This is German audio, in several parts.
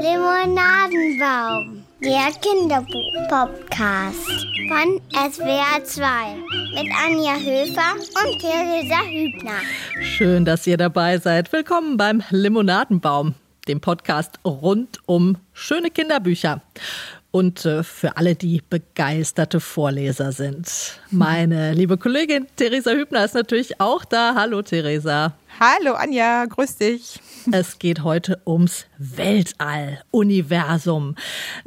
Limonadenbaum, der Kinderbuch-Podcast von SWR 2 mit Anja Höfer und Theresa Hübner. Schön, dass ihr dabei seid. Willkommen beim Limonadenbaum, dem Podcast rund um schöne Kinderbücher. Und äh, für alle, die begeisterte Vorleser sind. Meine liebe Kollegin Theresa Hübner ist natürlich auch da. Hallo Theresa. Hallo Anja, grüß dich. Es geht heute ums Weltall, Universum.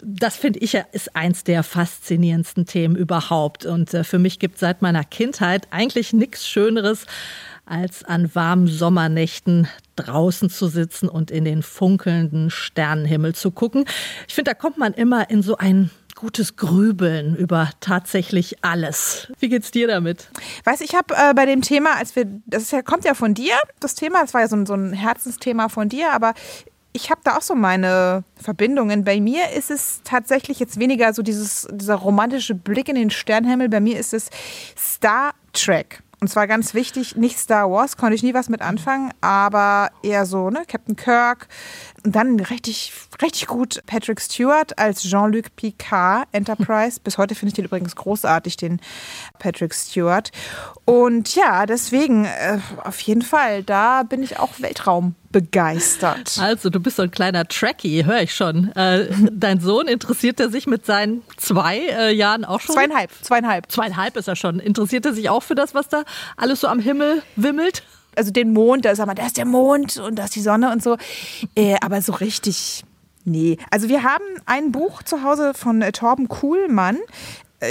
Das finde ich ja ist eins der faszinierendsten Themen überhaupt. Und äh, für mich gibt es seit meiner Kindheit eigentlich nichts Schöneres, als an warmen Sommernächten draußen zu sitzen und in den funkelnden Sternenhimmel zu gucken. Ich finde, da kommt man immer in so ein gutes Grübeln über tatsächlich alles. Wie geht's dir damit? Weiß ich habe äh, bei dem Thema, als wir, das ja, kommt ja von dir, das Thema, das war ja so ein, so ein Herzensthema von dir, aber ich habe da auch so meine Verbindungen. Bei mir ist es tatsächlich jetzt weniger so dieses, dieser romantische Blick in den Sternenhimmel. Bei mir ist es Star Trek. Und zwar ganz wichtig, nicht Star Wars, konnte ich nie was mit anfangen, aber eher so, ne, Captain Kirk. Und dann richtig, richtig gut Patrick Stewart als Jean-Luc Picard Enterprise. Bis heute finde ich den übrigens großartig, den Patrick Stewart. Und ja, deswegen, äh, auf jeden Fall, da bin ich auch Weltraum begeistert. Also, du bist so ein kleiner Trekkie, höre ich schon. Äh, dein Sohn interessiert er sich mit seinen zwei äh, Jahren auch schon? Zweieinhalb, zweieinhalb. Zweieinhalb ist er schon. Interessiert er sich auch für das, was da alles so am Himmel wimmelt? Also den Mond, da sagt man, da ist der Mond und da ist die Sonne und so. Äh, aber so richtig, nee. Also wir haben ein Buch zu Hause von äh, Torben Kuhlmann.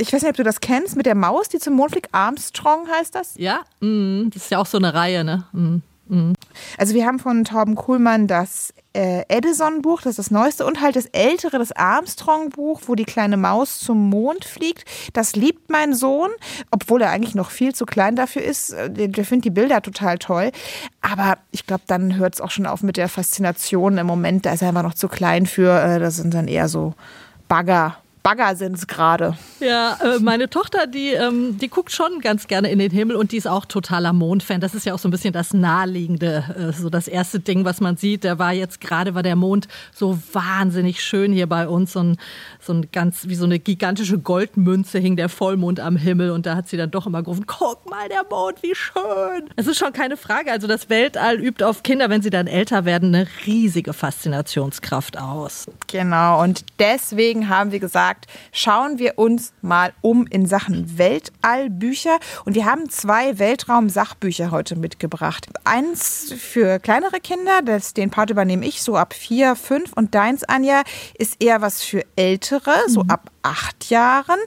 Ich weiß nicht, ob du das kennst, mit der Maus, die zum Mond fliegt. Armstrong heißt das. Ja, mm, das ist ja auch so eine Reihe, ne? Mm. Also wir haben von Torben Kuhlmann das äh, Edison-Buch, das ist das neueste, und halt das ältere, das Armstrong-Buch, wo die kleine Maus zum Mond fliegt. Das liebt mein Sohn, obwohl er eigentlich noch viel zu klein dafür ist. Äh, der, der findet die Bilder total toll. Aber ich glaube, dann hört es auch schon auf mit der Faszination im Moment. Da ist er einfach noch zu klein für. Äh, das sind dann eher so Bagger. Bagger sind es gerade. Ja, äh, meine Tochter, die, ähm, die guckt schon ganz gerne in den Himmel und die ist auch totaler Mondfan. Das ist ja auch so ein bisschen das Naheliegende, äh, so das erste Ding, was man sieht. Der war jetzt gerade, war der Mond so wahnsinnig schön hier bei uns. So ein, so ein ganz, wie so eine gigantische Goldmünze hing der Vollmond am Himmel und da hat sie dann doch immer gerufen, guck mal der Mond, wie schön. Es ist schon keine Frage. Also das Weltall übt auf Kinder, wenn sie dann älter werden, eine riesige Faszinationskraft aus. Genau, und deswegen haben wir gesagt, schauen wir uns mal um in Sachen Weltallbücher. Und wir haben zwei Weltraum-Sachbücher heute mitgebracht. Eins für kleinere Kinder, das, den Part übernehme ich so ab vier, fünf. Und deins, Anja, ist eher was für Ältere, so mhm. ab acht Jahren.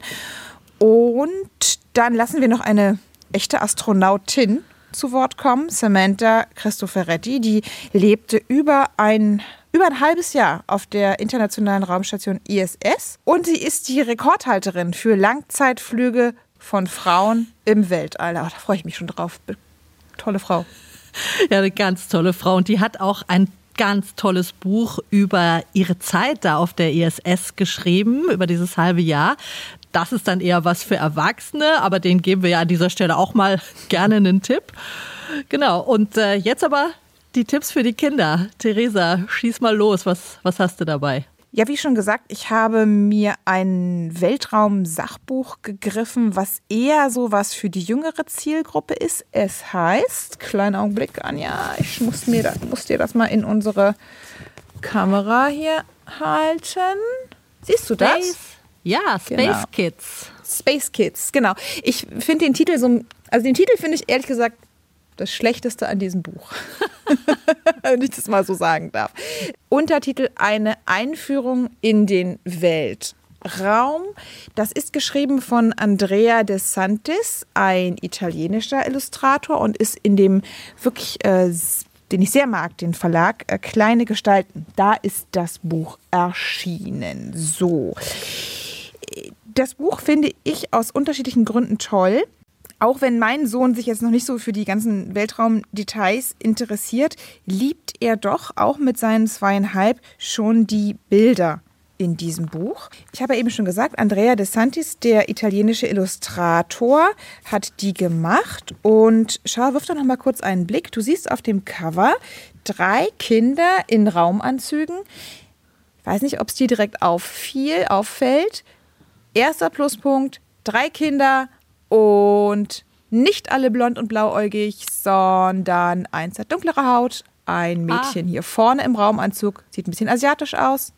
Und dann lassen wir noch eine echte Astronautin zu Wort kommen, Samantha Cristoforetti. Die lebte über ein über ein halbes Jahr auf der internationalen Raumstation ISS und sie ist die Rekordhalterin für Langzeitflüge von Frauen im Weltall. Oh, da freue ich mich schon drauf. Tolle Frau. Ja, eine ganz tolle Frau und die hat auch ein ganz tolles Buch über ihre Zeit da auf der ISS geschrieben, über dieses halbe Jahr. Das ist dann eher was für Erwachsene, aber den geben wir ja an dieser Stelle auch mal gerne einen Tipp. Genau, und äh, jetzt aber die Tipps für die Kinder. Theresa, schieß mal los. Was, was hast du dabei? Ja, wie schon gesagt, ich habe mir ein Weltraum-Sachbuch gegriffen, was eher so was für die jüngere Zielgruppe ist. Es heißt, kleinen Augenblick, Anja, ich muss, mir das, muss dir das mal in unsere Kamera hier halten. Siehst du das? Space. Ja, Space genau. Kids. Space Kids, genau. Ich finde den Titel so, also den Titel finde ich ehrlich gesagt das Schlechteste an diesem Buch. Wenn ich das mal so sagen darf. Untertitel Eine Einführung in den Weltraum. Das ist geschrieben von Andrea De Santis, ein italienischer Illustrator und ist in dem wirklich, äh, den ich sehr mag, den Verlag äh, Kleine Gestalten. Da ist das Buch erschienen. So. Das Buch finde ich aus unterschiedlichen Gründen toll auch wenn mein Sohn sich jetzt noch nicht so für die ganzen Weltraumdetails interessiert, liebt er doch auch mit seinen zweieinhalb schon die Bilder in diesem Buch. Ich habe eben schon gesagt, Andrea De Santis, der italienische Illustrator, hat die gemacht. Und schau, wirf doch noch mal kurz einen Blick. Du siehst auf dem Cover drei Kinder in Raumanzügen. Ich weiß nicht, ob es dir direkt auffiel, auffällt. Erster Pluspunkt, drei Kinder und nicht alle blond und blauäugig, sondern eins hat dunklere Haut, ein Mädchen ah. hier vorne im Raumanzug, sieht ein bisschen asiatisch aus.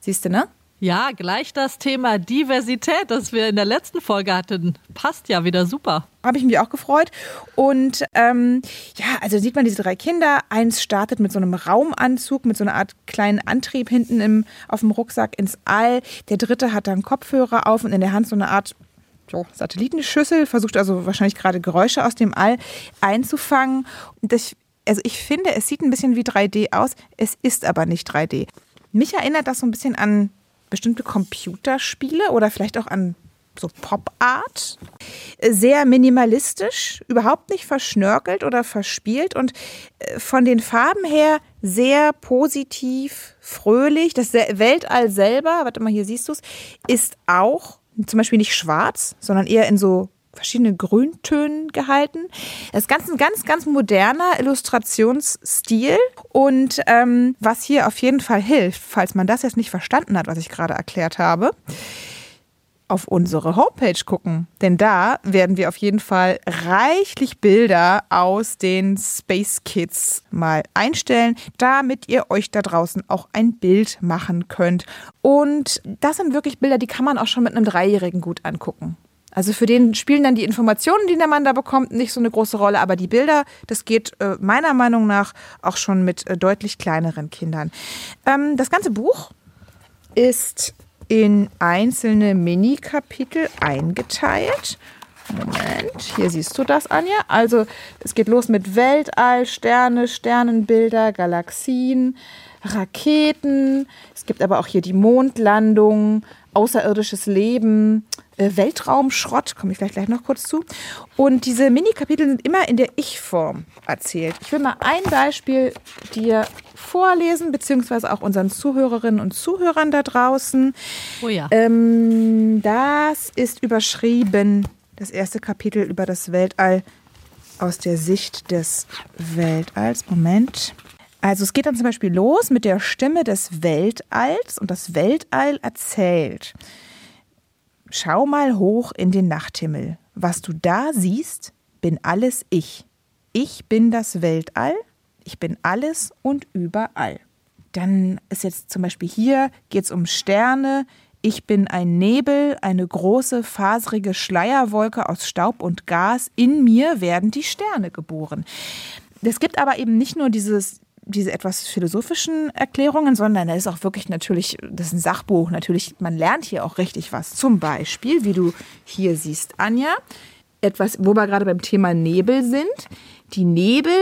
Siehst du, ne? Ja, gleich das Thema Diversität, das wir in der letzten Folge hatten, passt ja wieder super. Habe ich mich auch gefreut. Und ähm, ja, also sieht man diese drei Kinder. Eins startet mit so einem Raumanzug, mit so einer Art kleinen Antrieb hinten im, auf dem Rucksack ins All. Der dritte hat dann Kopfhörer auf und in der Hand so eine Art so, Satellitenschüssel, versucht also wahrscheinlich gerade Geräusche aus dem All einzufangen. Und das, also ich finde, es sieht ein bisschen wie 3D aus, es ist aber nicht 3D. Mich erinnert das so ein bisschen an bestimmte Computerspiele oder vielleicht auch an so Pop-Art. Sehr minimalistisch, überhaupt nicht verschnörkelt oder verspielt und äh, von den Farben her sehr positiv, fröhlich. Das Weltall selber, warte mal, hier siehst du es, ist auch zum Beispiel nicht schwarz, sondern eher in so verschiedene Grüntönen gehalten. Das ist ganz, ein ganz, ganz moderner Illustrationsstil. Und ähm, was hier auf jeden Fall hilft, falls man das jetzt nicht verstanden hat, was ich gerade erklärt habe, auf unsere Homepage gucken. Denn da werden wir auf jeden Fall reichlich Bilder aus den Space Kids mal einstellen, damit ihr euch da draußen auch ein Bild machen könnt. Und das sind wirklich Bilder, die kann man auch schon mit einem Dreijährigen gut angucken. Also für den spielen dann die Informationen, die der Mann da bekommt, nicht so eine große Rolle, aber die Bilder, das geht äh, meiner Meinung nach auch schon mit äh, deutlich kleineren Kindern. Ähm, das ganze Buch ist in einzelne Mini-Kapitel eingeteilt. Moment, hier siehst du das, Anja. Also es geht los mit Weltall, Sterne, Sternenbilder, Galaxien, Raketen. Es gibt aber auch hier die Mondlandung, außerirdisches Leben, Weltraumschrott, komme ich vielleicht gleich noch kurz zu. Und diese Mini-Kapitel sind immer in der Ich-Form erzählt. Ich will mal ein Beispiel dir vorlesen, beziehungsweise auch unseren Zuhörerinnen und Zuhörern da draußen. Oh ja. Ähm, das ist überschrieben, das erste Kapitel über das Weltall aus der Sicht des Weltalls. Moment. Also es geht dann zum Beispiel los mit der Stimme des Weltalls und das Weltall erzählt. Schau mal hoch in den Nachthimmel. Was du da siehst, bin alles ich. Ich bin das Weltall, ich bin alles und überall. Dann ist jetzt zum Beispiel hier, geht es um Sterne. Ich bin ein Nebel, eine große, faserige Schleierwolke aus Staub und Gas. In mir werden die Sterne geboren. Es gibt aber eben nicht nur dieses, diese etwas philosophischen Erklärungen, sondern da ist auch wirklich natürlich, das ist ein Sachbuch, natürlich, man lernt hier auch richtig was. Zum Beispiel, wie du hier siehst, Anja, etwas, wo wir gerade beim Thema Nebel sind. Die Nebel,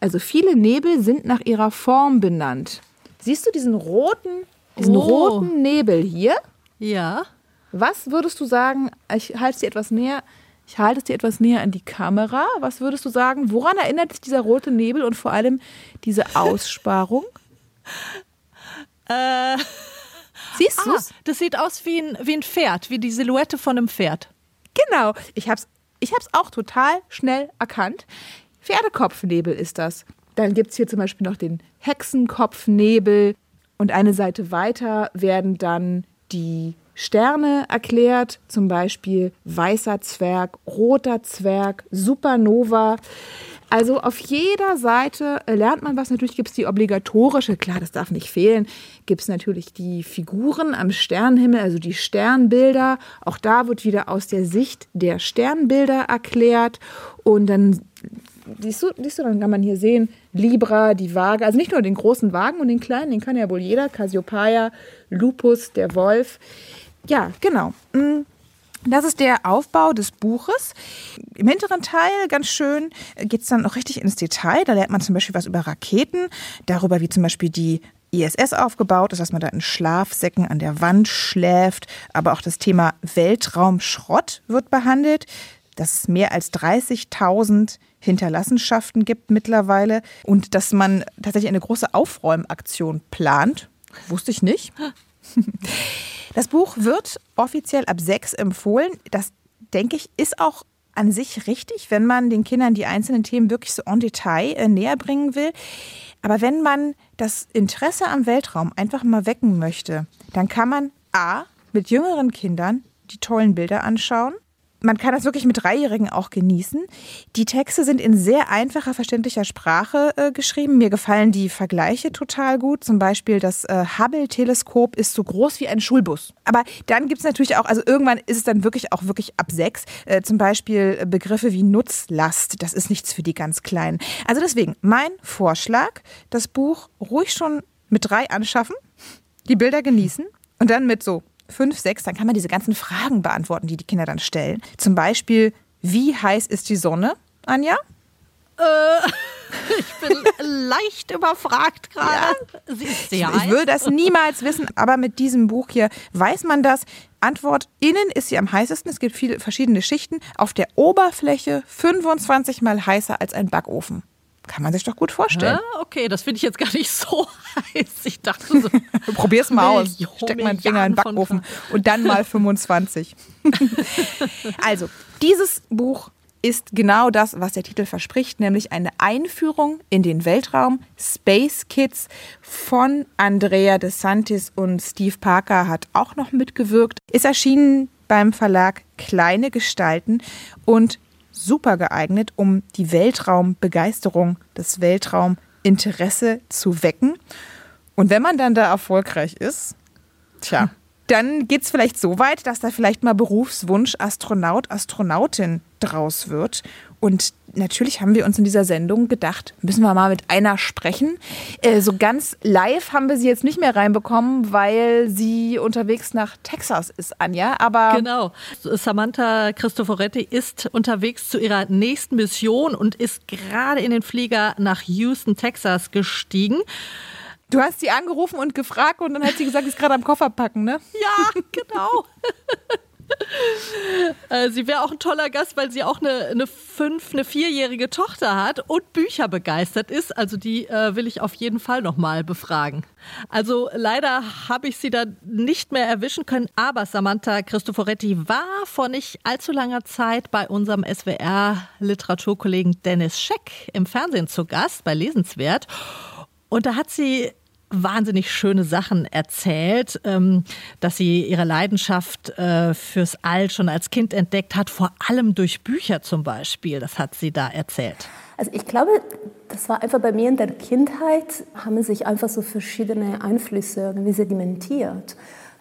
also viele Nebel sind nach ihrer Form benannt. Siehst du diesen roten, diesen oh. roten Nebel hier? Ja. Was würdest du sagen, ich halte dir etwas näher, ich halte es dir etwas näher an die Kamera. Was würdest du sagen? Woran erinnert sich dieser rote Nebel und vor allem diese Aussparung? äh, Siehst du ah, Das sieht aus wie ein, wie ein Pferd, wie die Silhouette von einem Pferd. Genau. Ich habe es ich hab's auch total schnell erkannt. Pferdekopfnebel ist das. Dann gibt es hier zum Beispiel noch den Hexenkopfnebel. Und eine Seite weiter werden dann die Sterne erklärt, zum Beispiel weißer Zwerg, roter Zwerg, Supernova. Also auf jeder Seite lernt man was. Natürlich gibt es die obligatorische, klar, das darf nicht fehlen, gibt es natürlich die Figuren am Sternenhimmel, also die Sternbilder. Auch da wird wieder aus der Sicht der Sternbilder erklärt. Und dann siehst du, siehst du, dann kann man hier sehen, Libra, die Waage, also nicht nur den großen Wagen und den kleinen, den kann ja wohl jeder, Cassiopeia, Lupus, der Wolf. Ja, genau. Mm, das ist der Aufbau des Buches. Im hinteren Teil, ganz schön, geht es dann noch richtig ins Detail. Da lernt man zum Beispiel was über Raketen, darüber, wie zum Beispiel die ISS aufgebaut ist, dass man da in Schlafsäcken an der Wand schläft. Aber auch das Thema Weltraumschrott wird behandelt, dass es mehr als 30.000 Hinterlassenschaften gibt mittlerweile und dass man tatsächlich eine große Aufräumaktion plant. Wusste ich nicht. Das Buch wird offiziell ab sechs empfohlen. Das denke ich, ist auch an sich richtig, wenn man den Kindern die einzelnen Themen wirklich so en Detail äh, näher bringen will. Aber wenn man das Interesse am Weltraum einfach mal wecken möchte, dann kann man A, mit jüngeren Kindern die tollen Bilder anschauen man kann das wirklich mit Dreijährigen auch genießen. Die Texte sind in sehr einfacher, verständlicher Sprache äh, geschrieben. Mir gefallen die Vergleiche total gut. Zum Beispiel das äh, Hubble-Teleskop ist so groß wie ein Schulbus. Aber dann gibt es natürlich auch, also irgendwann ist es dann wirklich auch wirklich ab sechs. Äh, zum Beispiel Begriffe wie Nutzlast. Das ist nichts für die ganz Kleinen. Also deswegen mein Vorschlag, das Buch ruhig schon mit drei anschaffen, die Bilder genießen und dann mit so fünf, sechs, dann kann man diese ganzen Fragen beantworten, die die Kinder dann stellen. Zum Beispiel, wie heiß ist die Sonne, Anja? Äh, ich bin leicht überfragt gerade. Ja. Sie ist sehr ich, ich würde das niemals wissen, aber mit diesem Buch hier weiß man das. Antwort, innen ist sie am heißesten. Es gibt viele verschiedene Schichten. Auf der Oberfläche 25 mal heißer als ein Backofen. Kann man sich doch gut vorstellen. Ja, okay, das finde ich jetzt gar nicht so heiß. Ich dachte so. Probier's mal aus. Steck meinen Finger in den Backofen und dann mal 25. also, dieses Buch ist genau das, was der Titel verspricht, nämlich eine Einführung in den Weltraum. Space Kids von Andrea de Santis und Steve Parker hat auch noch mitgewirkt. Ist erschienen beim Verlag Kleine Gestalten und super geeignet, um die Weltraumbegeisterung, das Weltrauminteresse zu wecken. Und wenn man dann da erfolgreich ist, tja, dann geht es vielleicht so weit, dass da vielleicht mal Berufswunsch Astronaut, Astronautin draus wird. Und natürlich haben wir uns in dieser Sendung gedacht, müssen wir mal mit einer sprechen. Äh, so ganz live haben wir sie jetzt nicht mehr reinbekommen, weil sie unterwegs nach Texas ist, Anja. Aber genau. Samantha Cristoforetti ist unterwegs zu ihrer nächsten Mission und ist gerade in den Flieger nach Houston, Texas gestiegen. Du hast sie angerufen und gefragt und dann hat sie gesagt, sie ist gerade am Koffer packen, ne? Ja, genau. Äh, sie wäre auch ein toller Gast, weil sie auch eine, eine fünf, eine vierjährige Tochter hat und Bücher begeistert ist. Also die äh, will ich auf jeden Fall nochmal befragen. Also leider habe ich sie da nicht mehr erwischen können, aber Samantha Cristoforetti war vor nicht allzu langer Zeit bei unserem SWR-Literaturkollegen Dennis Scheck im Fernsehen zu Gast bei Lesenswert. Und da hat sie wahnsinnig schöne Sachen erzählt, ähm, dass sie ihre Leidenschaft äh, fürs All schon als Kind entdeckt hat, vor allem durch Bücher zum Beispiel. Das hat sie da erzählt. Also ich glaube, das war einfach bei mir in der Kindheit, haben sich einfach so verschiedene Einflüsse irgendwie sedimentiert.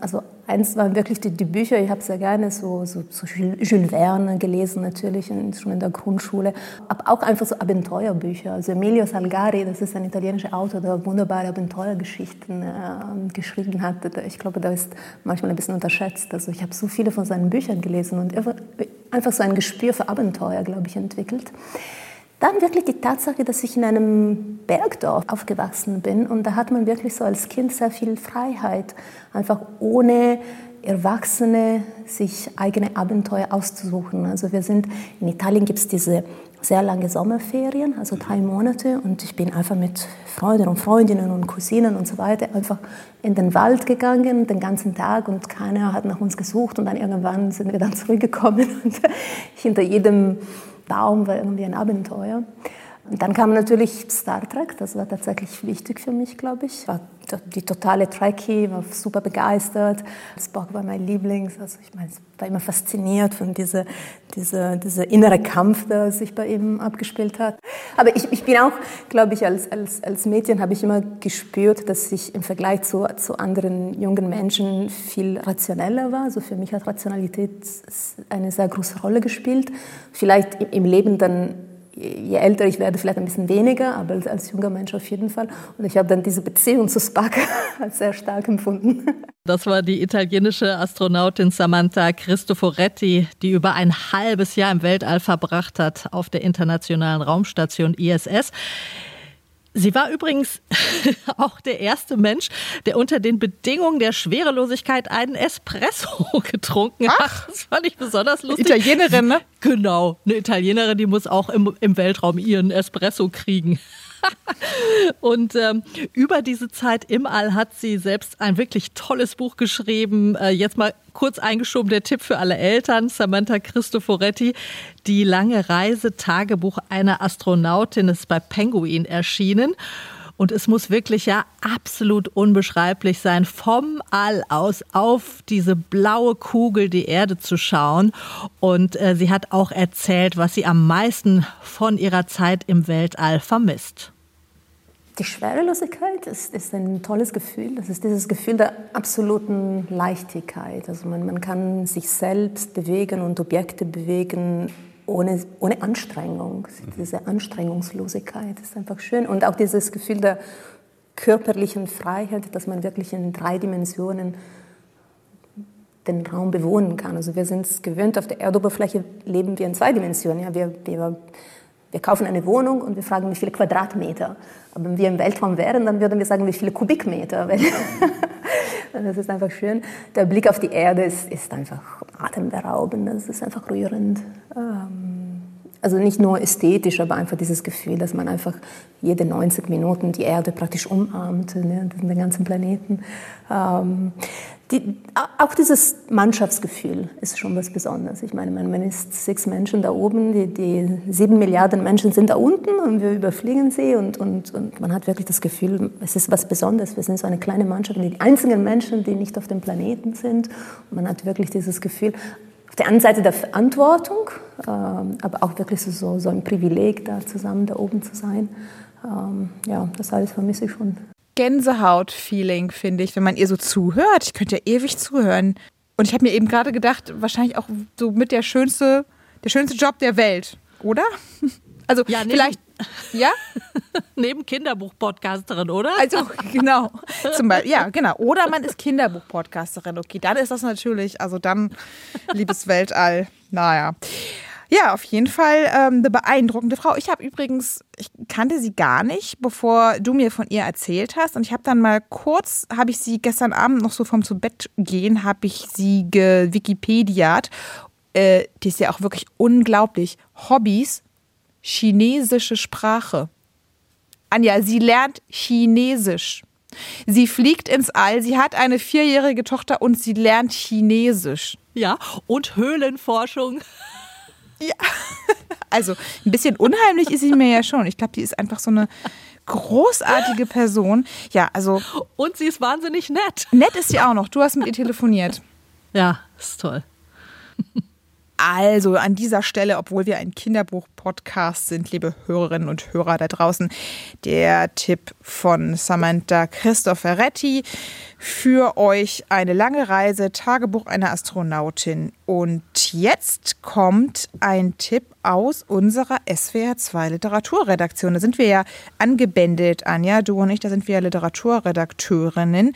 Also eins waren wirklich die, die Bücher, ich habe sehr gerne so, so, so, Jules Verne gelesen, natürlich schon in der Grundschule, aber auch einfach so Abenteuerbücher. Also Emilio Salgari, das ist ein italienischer Autor, der wunderbare Abenteuergeschichten äh, geschrieben hat. Ich glaube, der ist manchmal ein bisschen unterschätzt. Also ich habe so viele von seinen Büchern gelesen und einfach so ein Gespür für Abenteuer, glaube ich, entwickelt. Dann wirklich die Tatsache, dass ich in einem Bergdorf aufgewachsen bin und da hat man wirklich so als Kind sehr viel Freiheit, einfach ohne Erwachsene sich eigene Abenteuer auszusuchen. Also wir sind, in Italien gibt es diese sehr lange Sommerferien, also drei Monate und ich bin einfach mit Freunden und Freundinnen und Cousinen und so weiter einfach in den Wald gegangen, den ganzen Tag und keiner hat nach uns gesucht und dann irgendwann sind wir dann zurückgekommen und hinter jedem Baum war irgendwie ein Abenteuer. Und dann kam natürlich Star Trek, das war tatsächlich wichtig für mich, glaube ich. War die totale Trekkie, war super begeistert. Spock war mein Lieblings. Also ich meine, war immer fasziniert von dieser, dieser, dieser innere Kampf, der sich bei ihm abgespielt hat. Aber ich, ich bin auch, glaube ich, als, als, als Mädchen habe ich immer gespürt, dass ich im Vergleich zu, zu anderen jungen Menschen viel rationeller war. Also für mich hat Rationalität eine sehr große Rolle gespielt. Vielleicht im Leben dann je älter ich werde, vielleicht ein bisschen weniger, aber als junger Mensch auf jeden Fall. Und ich habe dann diese Beziehung zu Spock als sehr stark empfunden. Das war die italienische Astronautin Samantha Cristoforetti, die über ein halbes Jahr im Weltall verbracht hat auf der internationalen Raumstation ISS. Sie war übrigens auch der erste Mensch, der unter den Bedingungen der Schwerelosigkeit einen Espresso getrunken hat. Ach, das fand ich besonders lustig. Italienerin, ne? Genau, eine Italienerin, die muss auch im, im Weltraum ihren Espresso kriegen. Und ähm, über diese Zeit im All hat sie selbst ein wirklich tolles Buch geschrieben. Äh, jetzt mal kurz eingeschoben der Tipp für alle Eltern. Samantha Cristoforetti, die lange Reise Tagebuch einer Astronautin ist bei Penguin erschienen. Und es muss wirklich ja absolut unbeschreiblich sein, vom All aus auf diese blaue Kugel, die Erde zu schauen. Und äh, sie hat auch erzählt, was sie am meisten von ihrer Zeit im Weltall vermisst. Die Schwerelosigkeit ist, ist ein tolles Gefühl. Das ist dieses Gefühl der absoluten Leichtigkeit. Also man, man kann sich selbst bewegen und Objekte bewegen ohne, ohne Anstrengung. Diese Anstrengungslosigkeit ist einfach schön. Und auch dieses Gefühl der körperlichen Freiheit, dass man wirklich in drei Dimensionen den Raum bewohnen kann. Also wir sind es gewöhnt, auf der Erdoberfläche leben wir in zwei Dimensionen. Ja, wir, wir, wir kaufen eine Wohnung und wir fragen, wie viele Quadratmeter. Aber wenn wir im Weltraum wären, dann würden wir sagen, wie viele Kubikmeter. das ist einfach schön. Der Blick auf die Erde ist, ist einfach atemberaubend, das ist einfach rührend. Ähm, also nicht nur ästhetisch, aber einfach dieses Gefühl, dass man einfach jede 90 Minuten die Erde praktisch umarmt, ne, den ganzen Planeten. Die, auch dieses Mannschaftsgefühl ist schon was Besonderes. Ich meine, man ist sechs Menschen da oben, die, die sieben Milliarden Menschen sind da unten und wir überfliegen sie und, und, und man hat wirklich das Gefühl, es ist was Besonderes. Wir sind so eine kleine Mannschaft, die einzigen Menschen, die nicht auf dem Planeten sind. Und man hat wirklich dieses Gefühl, auf der einen Seite der Verantwortung, ähm, aber auch wirklich so, so ein Privileg, da zusammen da oben zu sein. Ähm, ja, das alles vermisse ich schon. Gänsehaut-Feeling, finde ich, wenn man ihr so zuhört. Ich könnte ja ewig zuhören. Und ich habe mir eben gerade gedacht, wahrscheinlich auch so mit der schönste, der schönste Job der Welt, oder? Also ja, vielleicht, ja? neben Kinderbuch-Podcasterin, oder? Also genau, zum Beispiel, ja genau. Oder man ist Kinderbuch-Podcasterin. Okay, dann ist das natürlich, also dann, liebes Weltall, naja. Ja, auf jeden Fall ähm, eine beeindruckende Frau. Ich habe übrigens, ich kannte sie gar nicht, bevor du mir von ihr erzählt hast. Und ich habe dann mal kurz, habe ich sie gestern Abend noch so vom zu Bett gehen, habe ich sie gewikipediat. Äh, die ist ja auch wirklich unglaublich. Hobbys, chinesische Sprache. Anja, sie lernt Chinesisch. Sie fliegt ins All, sie hat eine vierjährige Tochter und sie lernt Chinesisch. Ja, und Höhlenforschung. Ja, also ein bisschen unheimlich ist sie mir ja schon. Ich glaube, die ist einfach so eine großartige Person. Ja, also. Und sie ist wahnsinnig nett. Nett ist sie auch noch. Du hast mit ihr telefoniert. Ja, ist toll. Also an dieser Stelle, obwohl wir ein Kinderbuch-Podcast sind, liebe Hörerinnen und Hörer da draußen, der Tipp von Samantha Cristoforetti für euch eine lange Reise, Tagebuch einer Astronautin. Und jetzt kommt ein Tipp aus unserer SWR 2 Literaturredaktion. Da sind wir ja angebändelt, Anja, du und ich, da sind wir ja Literaturredakteurinnen.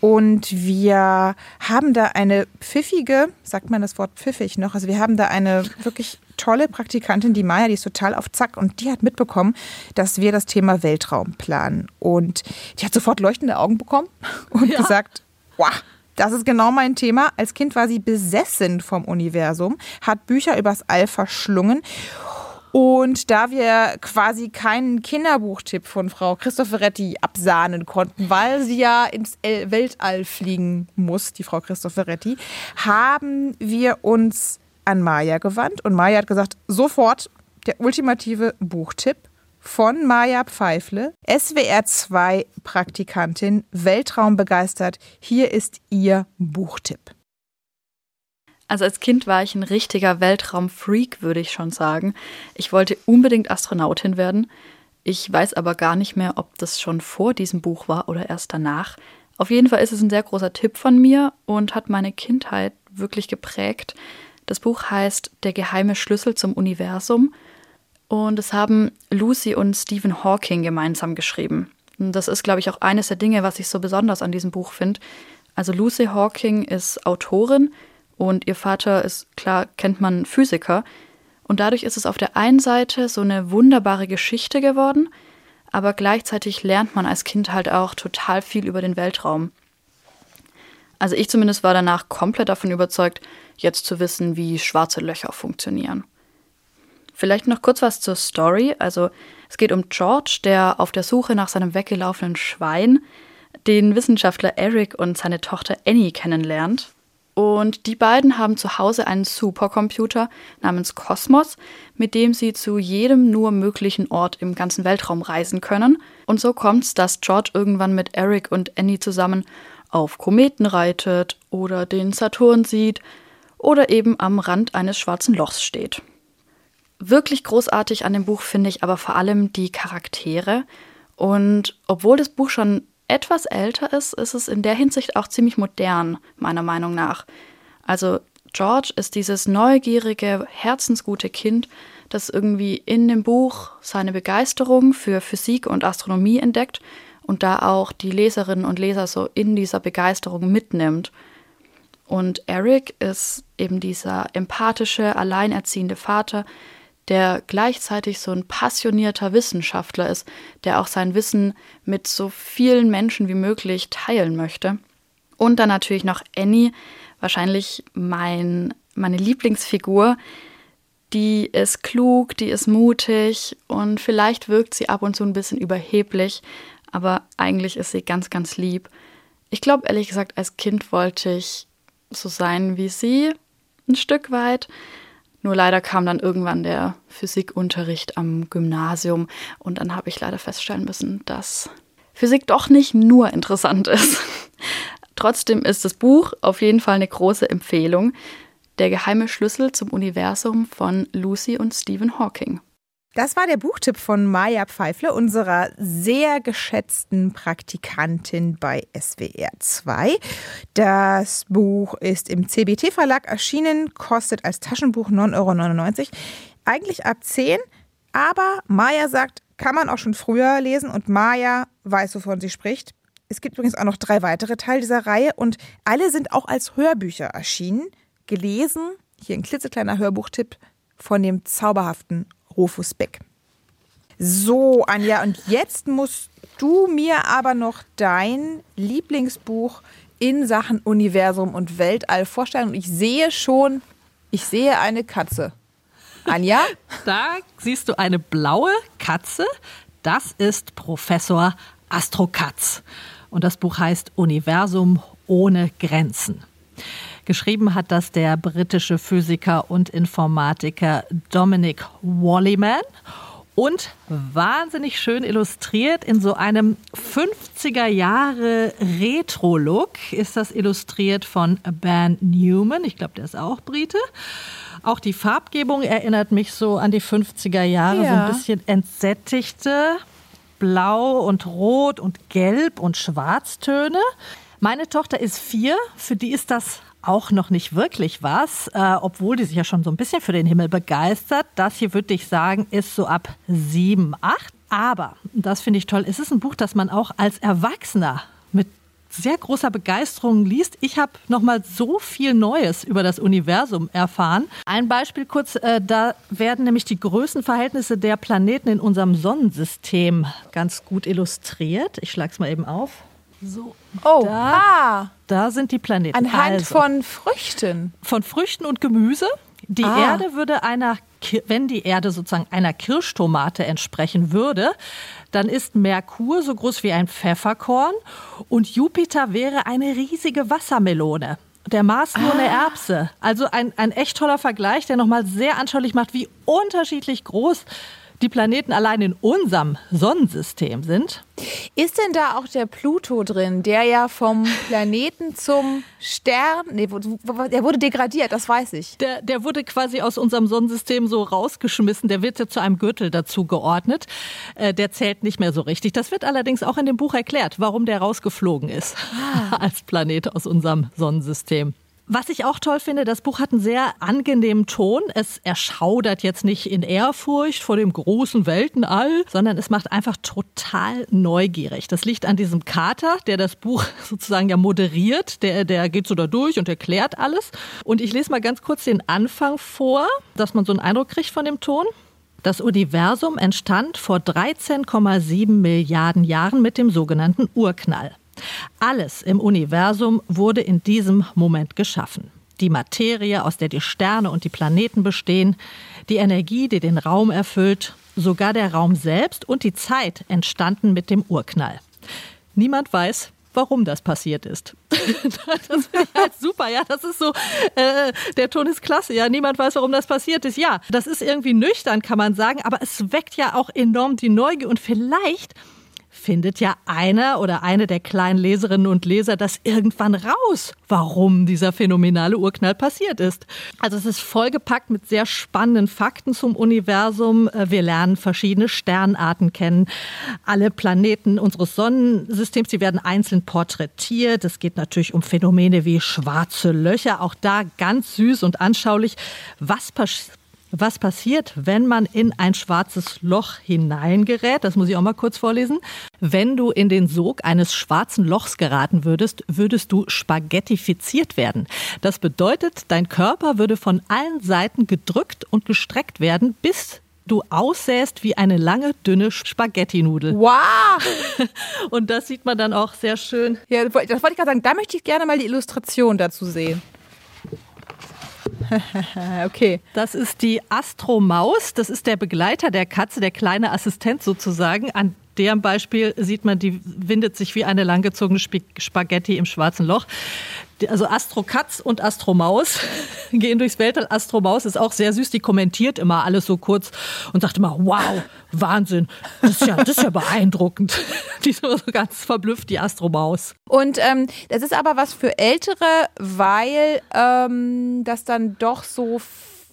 Und wir haben da eine pfiffige, sagt man das Wort pfiffig noch, also wir haben da eine wirklich tolle Praktikantin, die Maya, die ist total auf Zack und die hat mitbekommen, dass wir das Thema Weltraum planen. Und die hat sofort leuchtende Augen bekommen und ja. gesagt, wow, das ist genau mein Thema. Als Kind war sie besessen vom Universum, hat Bücher übers All verschlungen. Und da wir quasi keinen Kinderbuchtipp von Frau Christoforetti absahnen konnten, weil sie ja ins Weltall fliegen muss, die Frau Christoforetti, haben wir uns an Maya gewandt und Maya hat gesagt, sofort der ultimative Buchtipp von Maja Pfeifle, SWR 2 Praktikantin, Weltraum begeistert. Hier ist ihr Buchtipp. Also als Kind war ich ein richtiger Weltraumfreak, würde ich schon sagen. Ich wollte unbedingt Astronautin werden. Ich weiß aber gar nicht mehr, ob das schon vor diesem Buch war oder erst danach. Auf jeden Fall ist es ein sehr großer Tipp von mir und hat meine Kindheit wirklich geprägt. Das Buch heißt Der geheime Schlüssel zum Universum und es haben Lucy und Stephen Hawking gemeinsam geschrieben. Und das ist, glaube ich, auch eines der Dinge, was ich so besonders an diesem Buch finde. Also Lucy Hawking ist Autorin und ihr Vater ist, klar, kennt man Physiker. Und dadurch ist es auf der einen Seite so eine wunderbare Geschichte geworden, aber gleichzeitig lernt man als Kind halt auch total viel über den Weltraum. Also ich zumindest war danach komplett davon überzeugt, jetzt zu wissen, wie schwarze Löcher funktionieren. Vielleicht noch kurz was zur Story. Also Es geht um George, der auf der Suche nach seinem weggelaufenen Schwein den Wissenschaftler Eric und seine Tochter Annie kennenlernt. Und die beiden haben zu Hause einen Supercomputer namens Cosmos, mit dem sie zu jedem nur möglichen Ort im ganzen Weltraum reisen können. Und so kommt es, dass George irgendwann mit Eric und Annie zusammen auf Kometen reitet oder den Saturn sieht oder eben am Rand eines schwarzen Lochs steht. Wirklich großartig an dem Buch finde ich aber vor allem die Charaktere. Und obwohl das Buch schon etwas älter ist, ist es in der Hinsicht auch ziemlich modern, meiner Meinung nach. Also George ist dieses neugierige, herzensgute Kind, das irgendwie in dem Buch seine Begeisterung für Physik und Astronomie entdeckt und da auch die Leserinnen und Leser so in dieser Begeisterung mitnimmt. Und Eric ist eben dieser empathische, alleinerziehende Vater, der gleichzeitig so ein passionierter Wissenschaftler ist, der auch sein Wissen mit so vielen Menschen wie möglich teilen möchte. Und dann natürlich noch Annie, wahrscheinlich mein, meine Lieblingsfigur. Die ist klug, die ist mutig und vielleicht wirkt sie ab und zu ein bisschen überheblich, aber eigentlich ist sie ganz, ganz lieb. Ich glaube, ehrlich gesagt, als Kind wollte ich so sein wie sie, ein Stück weit. Nur leider kam dann irgendwann der Physikunterricht am Gymnasium und dann habe ich leider feststellen müssen, dass Physik doch nicht nur interessant ist. Trotzdem ist das Buch auf jeden Fall eine große Empfehlung. Der geheime Schlüssel zum Universum von Lucy und Stephen Hawking. Das war der Buchtipp von Maja Pfeifle, unserer sehr geschätzten Praktikantin bei SWR 2. Das Buch ist im CBT Verlag erschienen, kostet als Taschenbuch 9,99 Euro. Eigentlich ab 10, aber Maja sagt, kann man auch schon früher lesen und Maja weiß, wovon sie spricht. Es gibt übrigens auch noch drei weitere Teile dieser Reihe und alle sind auch als Hörbücher erschienen, gelesen, hier ein klitzekleiner Hörbuchtipp von dem zauberhaften Rufus Beck. So, Anja, und jetzt musst du mir aber noch dein Lieblingsbuch in Sachen Universum und Weltall vorstellen. Und ich sehe schon, ich sehe eine Katze. Anja? Da siehst du eine blaue Katze. Das ist Professor Astrokatz. Und das Buch heißt Universum ohne Grenzen. Geschrieben hat das der britische Physiker und Informatiker Dominic Wallyman und wahnsinnig schön illustriert in so einem 50er Jahre Retro-Look ist das illustriert von Ben Newman. Ich glaube, der ist auch Brite. Auch die Farbgebung erinnert mich so an die 50er Jahre, ja. so ein bisschen entsättigte Blau und Rot und Gelb und Schwarztöne. Meine Tochter ist vier, für die ist das auch noch nicht wirklich was, äh, obwohl die sich ja schon so ein bisschen für den Himmel begeistert. Das hier würde ich sagen, ist so ab sieben, acht. Aber, das finde ich toll, es ist ein Buch, das man auch als Erwachsener mit sehr großer Begeisterung liest. Ich habe noch mal so viel Neues über das Universum erfahren. Ein Beispiel kurz, äh, da werden nämlich die Größenverhältnisse der Planeten in unserem Sonnensystem ganz gut illustriert. Ich schlage es mal eben auf. So. Oh, da, ah. da sind die Planeten. Anhand also, von Früchten. Von Früchten und Gemüse. Die ah. Erde würde einer, wenn die Erde sozusagen einer Kirschtomate entsprechen würde, dann ist Merkur so groß wie ein Pfefferkorn und Jupiter wäre eine riesige Wassermelone. Der Mars nur ah. eine Erbse. Also ein, ein echt toller Vergleich, der nochmal sehr anschaulich macht, wie unterschiedlich groß die Planeten allein in unserem Sonnensystem sind. Ist denn da auch der Pluto drin, der ja vom Planeten zum Stern, nee, der wurde degradiert, das weiß ich. Der, der wurde quasi aus unserem Sonnensystem so rausgeschmissen, der wird ja zu einem Gürtel dazu geordnet. Äh, der zählt nicht mehr so richtig. Das wird allerdings auch in dem Buch erklärt, warum der rausgeflogen ist ah. als Planet aus unserem Sonnensystem. Was ich auch toll finde, das Buch hat einen sehr angenehmen Ton. Es erschaudert jetzt nicht in Ehrfurcht vor dem großen Weltenall, sondern es macht einfach total neugierig. Das liegt an diesem Kater, der das Buch sozusagen ja moderiert. Der, der geht so da durch und erklärt alles. Und ich lese mal ganz kurz den Anfang vor, dass man so einen Eindruck kriegt von dem Ton. Das Universum entstand vor 13,7 Milliarden Jahren mit dem sogenannten Urknall. Alles im Universum wurde in diesem Moment geschaffen. Die Materie, aus der die Sterne und die Planeten bestehen, die Energie, die den Raum erfüllt, sogar der Raum selbst und die Zeit entstanden mit dem Urknall. Niemand weiß, warum das passiert ist. das ich halt super. Ja, das ist so, äh, der Ton ist klasse. Ja, niemand weiß, warum das passiert ist. Ja, das ist irgendwie nüchtern, kann man sagen, aber es weckt ja auch enorm die Neugier und vielleicht findet ja einer oder eine der kleinen Leserinnen und Leser das irgendwann raus, warum dieser phänomenale Urknall passiert ist. Also es ist vollgepackt mit sehr spannenden Fakten zum Universum. Äh, wir lernen verschiedene Sternarten kennen. Alle Planeten unseres Sonnensystems, die werden einzeln porträtiert. Es geht natürlich um Phänomene wie schwarze Löcher. Auch da ganz süß und anschaulich. Was passiert? Was passiert, wenn man in ein schwarzes Loch hineingerät. Das muss ich auch mal kurz vorlesen. Wenn du in den Sog eines schwarzen Lochs geraten würdest, würdest du spaghettifiziert werden. Das bedeutet, dein Körper würde von allen Seiten gedrückt und gestreckt werden, bis du aussähst wie eine lange, dünne Spaghetti-Nudel. Wow! Und das sieht man dann auch sehr schön. Ja, das wollte ich gerade sagen. Da möchte ich gerne mal die Illustration dazu sehen. okay. Das ist die Astromaus. Das ist der Begleiter der Katze, der kleine Assistent sozusagen. An deren Beispiel sieht man, die windet sich wie eine langgezogene Spaghetti im schwarzen Loch also Astro Katz und Astro Maus gehen durchs Weltall. Astro Maus ist auch sehr süß, die kommentiert immer alles so kurz und sagt immer, wow, Wahnsinn, das ist ja, das ist ja beeindruckend. Die ist immer so ganz verblüfft, die Astro Maus. Und ähm, das ist aber was für Ältere, weil ähm, das dann doch so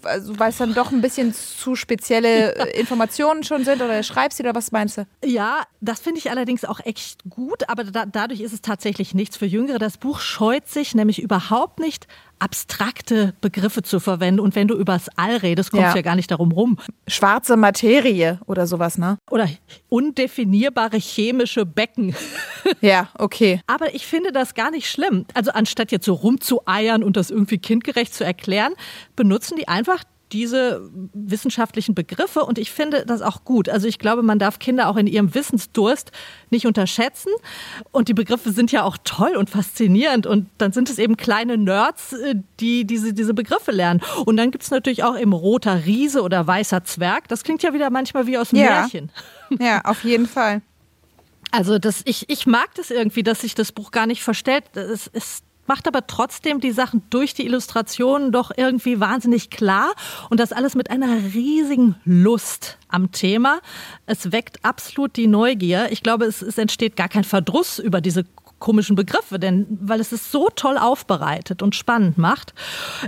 also weil es dann doch ein bisschen zu spezielle ja. Informationen schon sind oder schreibst du oder was meinst du? Ja, das finde ich allerdings auch echt gut, aber da, dadurch ist es tatsächlich nichts für Jüngere. Das Buch scheut sich nämlich überhaupt nicht, abstrakte Begriffe zu verwenden. Und wenn du übers All redest, kommst ja. du ja gar nicht darum rum. Schwarze Materie oder sowas, ne? Oder undefinierbare chemische Becken. Ja, okay. Aber ich finde das gar nicht schlimm. Also anstatt jetzt so rumzueiern und das irgendwie kindgerecht zu erklären, benutzen die einfach diese wissenschaftlichen Begriffe und ich finde das auch gut. Also ich glaube, man darf Kinder auch in ihrem Wissensdurst nicht unterschätzen und die Begriffe sind ja auch toll und faszinierend und dann sind es eben kleine Nerds, äh, die diese, diese Begriffe lernen. Und dann gibt es natürlich auch eben roter Riese oder weißer Zwerg. Das klingt ja wieder manchmal wie aus dem ja. Märchen. Ja, auf jeden Fall. Also das, ich, ich mag das irgendwie, dass sich das Buch gar nicht verstellt. Es ist macht aber trotzdem die Sachen durch die Illustrationen doch irgendwie wahnsinnig klar und das alles mit einer riesigen Lust am Thema. Es weckt absolut die Neugier. Ich glaube, es, es entsteht gar kein Verdruss über diese komischen Begriffe, denn weil es es so toll aufbereitet und spannend macht.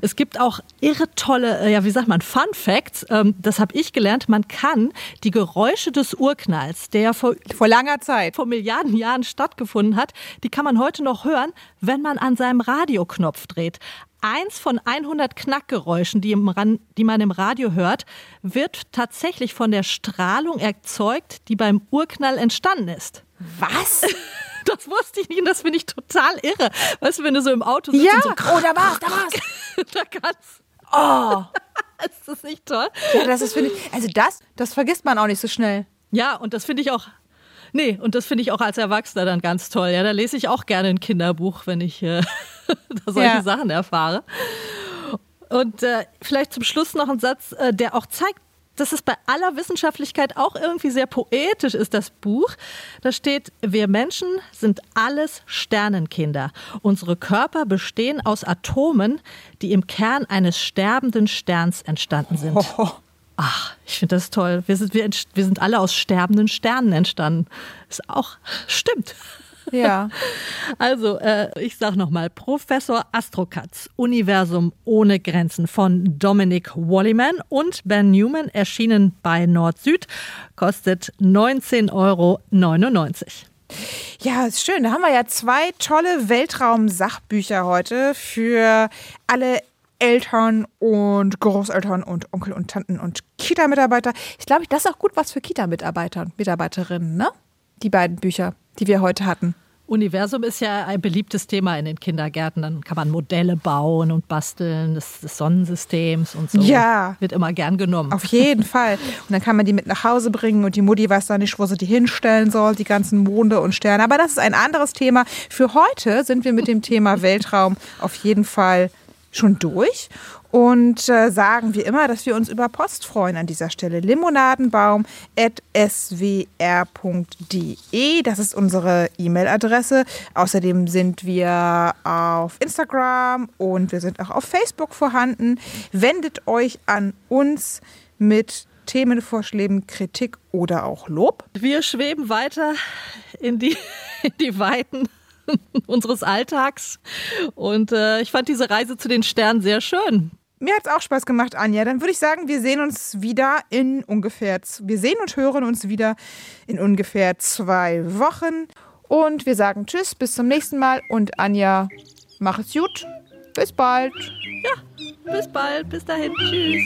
Es gibt auch irre tolle, äh, ja wie sagt man, Fun Facts. Ähm, das habe ich gelernt. Man kann die Geräusche des Urknalls, der vor vor langer Zeit, vor Milliarden Jahren stattgefunden hat, die kann man heute noch hören, wenn man an seinem Radioknopf dreht. Eins von 100 Knackgeräuschen, die, im, die man im Radio hört, wird tatsächlich von der Strahlung erzeugt, die beim Urknall entstanden ist. Was? Das wusste ich nicht und das finde ich total irre. Weißt du, wenn du so im Auto sitzt ja. und so. Oh, da war's, da war's. da kannst. Oh. ist das nicht toll? Ja, das ist, finde ich, also das, das vergisst man auch nicht so schnell. Ja, und das finde ich auch Nee, und das finde ich auch als Erwachsener dann ganz toll. Ja, da lese ich auch gerne ein Kinderbuch, wenn ich äh, solche ja. Sachen erfahre. Und äh, vielleicht zum Schluss noch ein Satz, äh, der auch zeigt, dass es bei aller Wissenschaftlichkeit auch irgendwie sehr poetisch ist, das Buch. Da steht, wir Menschen sind alles Sternenkinder. Unsere Körper bestehen aus Atomen, die im Kern eines sterbenden Sterns entstanden sind. Ach, ich finde das toll. Wir sind, wir, wir sind alle aus sterbenden Sternen entstanden. Ist auch, stimmt. Ja. Also, äh, ich sag nochmal, Professor Astrokatz, Universum ohne Grenzen von Dominic Walliman und Ben Newman, erschienen bei Nord-Süd, kostet 19,99 Euro. Ja, ist schön. Da haben wir ja zwei tolle Weltraum-Sachbücher heute für alle Eltern und Großeltern und Onkel und Tanten und Kita-Mitarbeiter. Ich glaube, das ist auch gut was für Kita-Mitarbeiter und Mitarbeiterinnen, ne? Die beiden Bücher die wir heute hatten. Universum ist ja ein beliebtes Thema in den Kindergärten. Dann kann man Modelle bauen und basteln des, des, Sonnensystems und so. Ja. Wird immer gern genommen. Auf jeden Fall. Und dann kann man die mit nach Hause bringen und die Mutti weiß dann nicht, wo sie die hinstellen soll, die ganzen Monde und Sterne. Aber das ist ein anderes Thema. Für heute sind wir mit dem Thema Weltraum auf jeden Fall schon durch. und äh, sagen wie immer, dass wir uns über Post freuen an dieser Stelle. limonadenbaum.swr.de. Das ist unsere E-Mail-Adresse. Außerdem sind wir auf Instagram und wir sind auch auf Facebook vorhanden. Wendet euch an uns mit Themenvorschlägen, Kritik oder auch Lob. Wir schweben weiter in die, in die Weiten unseres Alltags. Und äh, ich fand diese Reise zu den Sternen sehr schön. Mir hat es auch Spaß gemacht, Anja. Dann würde ich sagen, wir sehen uns wieder in ungefähr, wir sehen und hören uns wieder in ungefähr zwei Wochen. Und wir sagen Tschüss, bis zum nächsten Mal. Und Anja, mach es gut. Bis bald. Ja, bis bald. Bis dahin. Tschüss.